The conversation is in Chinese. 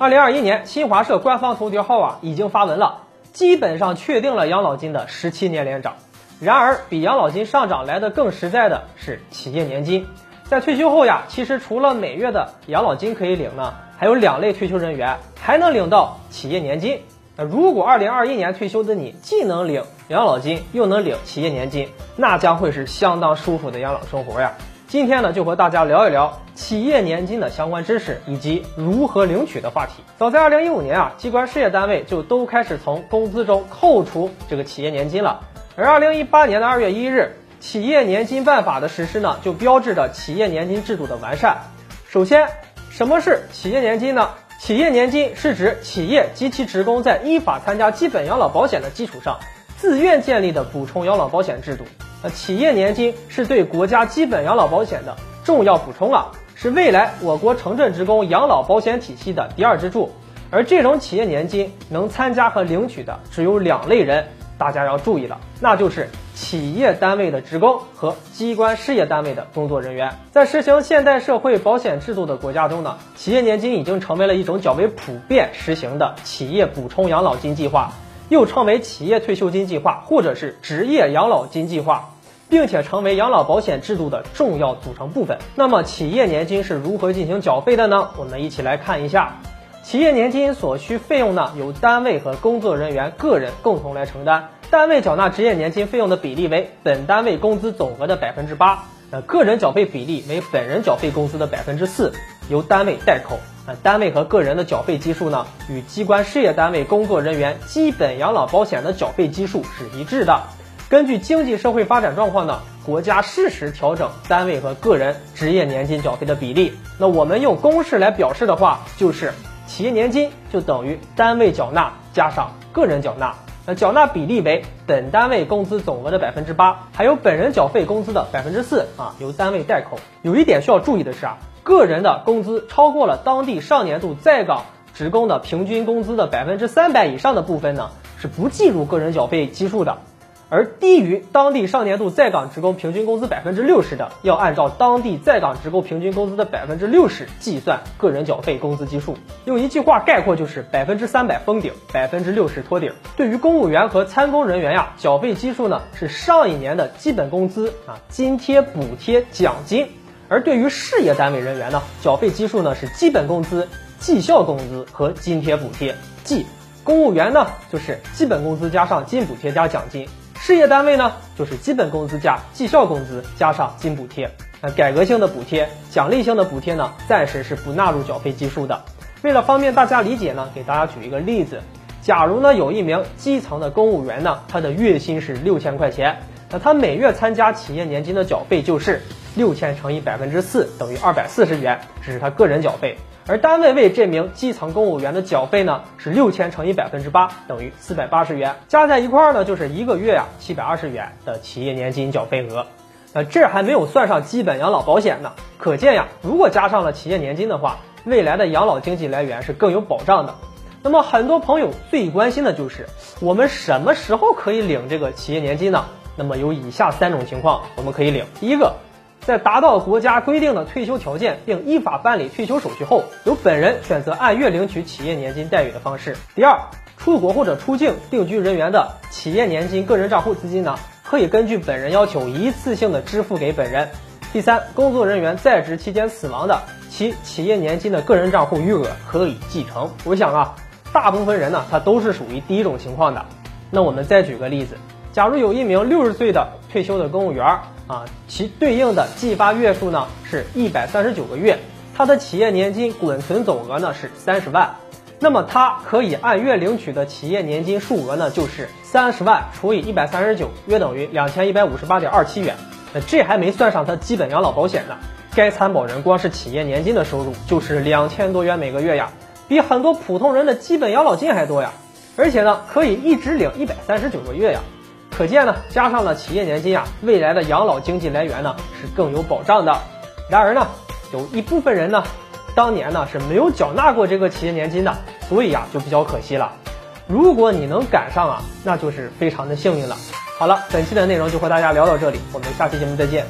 二零二一年，新华社官方头条号啊已经发文了，基本上确定了养老金的十七年连涨。然而，比养老金上涨来的更实在的是企业年金。在退休后呀，其实除了每月的养老金可以领呢，还有两类退休人员还能领到企业年金。那如果二零二一年退休的你既能领养老金，又能领企业年金，那将会是相当舒服的养老生活呀。今天呢，就和大家聊一聊企业年金的相关知识以及如何领取的话题。早在二零一五年啊，机关事业单位就都开始从工资中扣除这个企业年金了。而二零一八年的二月一日，企业年金办法的实施呢，就标志着企业年金制度的完善。首先，什么是企业年金呢？企业年金是指企业及其职工在依法参加基本养老保险的基础上，自愿建立的补充养老保险制度。呃企业年金是对国家基本养老保险的重要补充啊，是未来我国城镇职工养老保险体系的第二支柱。而这种企业年金能参加和领取的只有两类人，大家要注意了，那就是企业单位的职工和机关事业单位的工作人员。在实行现代社会保险制度的国家中呢，企业年金已经成为了一种较为普遍实行的企业补充养老金计划。又称为企业退休金计划，或者是职业养老金计划，并且成为养老保险制度的重要组成部分。那么，企业年金是如何进行缴费的呢？我们一起来看一下。企业年金所需费用呢，由单位和工作人员个人共同来承担。单位缴纳职业年金费用的比例为本单位工资总额的百分之八，呃，个人缴费比例为本人缴费工资的百分之四，由单位代扣。单位和个人的缴费基数呢，与机关事业单位工作人员基本养老保险的缴费基数是一致的。根据经济社会发展状况呢，国家适时调整单位和个人职业年金缴费的比例。那我们用公式来表示的话，就是企业年金就等于单位缴纳加上个人缴纳，那缴纳比例为本单位工资总额的百分之八，还有本人缴费工资的百分之四啊，由单位代扣。有一点需要注意的是啊。个人的工资超过了当地上年度在岗职工的平均工资的百分之三百以上的部分呢，是不计入个人缴费基数的；而低于当地上年度在岗职工平均工资百分之六十的，要按照当地在岗职工平均工资的百分之六十计算个人缴费工资基数。用一句话概括就是百分之三百封顶，百分之六十托底。对于公务员和参公人员呀，缴费基数呢是上一年的基本工资啊，津贴、补贴、奖金。而对于事业单位人员呢，缴费基数呢是基本工资、绩效工资和津贴补贴。即公务员呢就是基本工资加上津补贴加奖金，事业单位呢就是基本工资加绩效工资加上津补贴。那改革性的补贴、奖励性的补贴呢，暂时是不纳入缴费基数的。为了方便大家理解呢，给大家举一个例子：假如呢有一名基层的公务员呢，他的月薪是六千块钱，那他每月参加企业年金的缴费就是。六千乘以百分之四等于二百四十元，这是他个人缴费。而单位为这名基层公务员的缴费呢，是六千乘以百分之八等于四百八十元，加在一块儿呢，就是一个月呀七百二十元的企业年金缴费额。那这还没有算上基本养老保险呢。可见呀，如果加上了企业年金的话，未来的养老经济来源是更有保障的。那么很多朋友最关心的就是我们什么时候可以领这个企业年金呢？那么有以下三种情况我们可以领，第一个。在达到国家规定的退休条件并依法办理退休手续后，由本人选择按月领取企业年金待遇的方式。第二，出国或者出境定居人员的企业年金个人账户资金呢，可以根据本人要求一次性的支付给本人。第三，工作人员在职期间死亡的，其企业年金的个人账户余额可以继承。我想啊，大部分人呢，他都是属于第一种情况的。那我们再举个例子，假如有一名六十岁的退休的公务员。啊，其对应的计发月数呢是一百三十九个月，他的企业年金滚存总额呢是三十万，那么他可以按月领取的企业年金数额呢就是三十万除以一百三十九，约等于两千一百五十八点二七元。那这还没算上他基本养老保险呢，该参保人光是企业年金的收入就是两千多元每个月呀，比很多普通人的基本养老金还多呀，而且呢可以一直领一百三十九个月呀。可见呢，加上了企业年金啊，未来的养老经济来源呢是更有保障的。然而呢，有一部分人呢，当年呢是没有缴纳过这个企业年金的，所以啊就比较可惜了。如果你能赶上啊，那就是非常的幸运了。好了，本期的内容就和大家聊到这里，我们下期节目再见。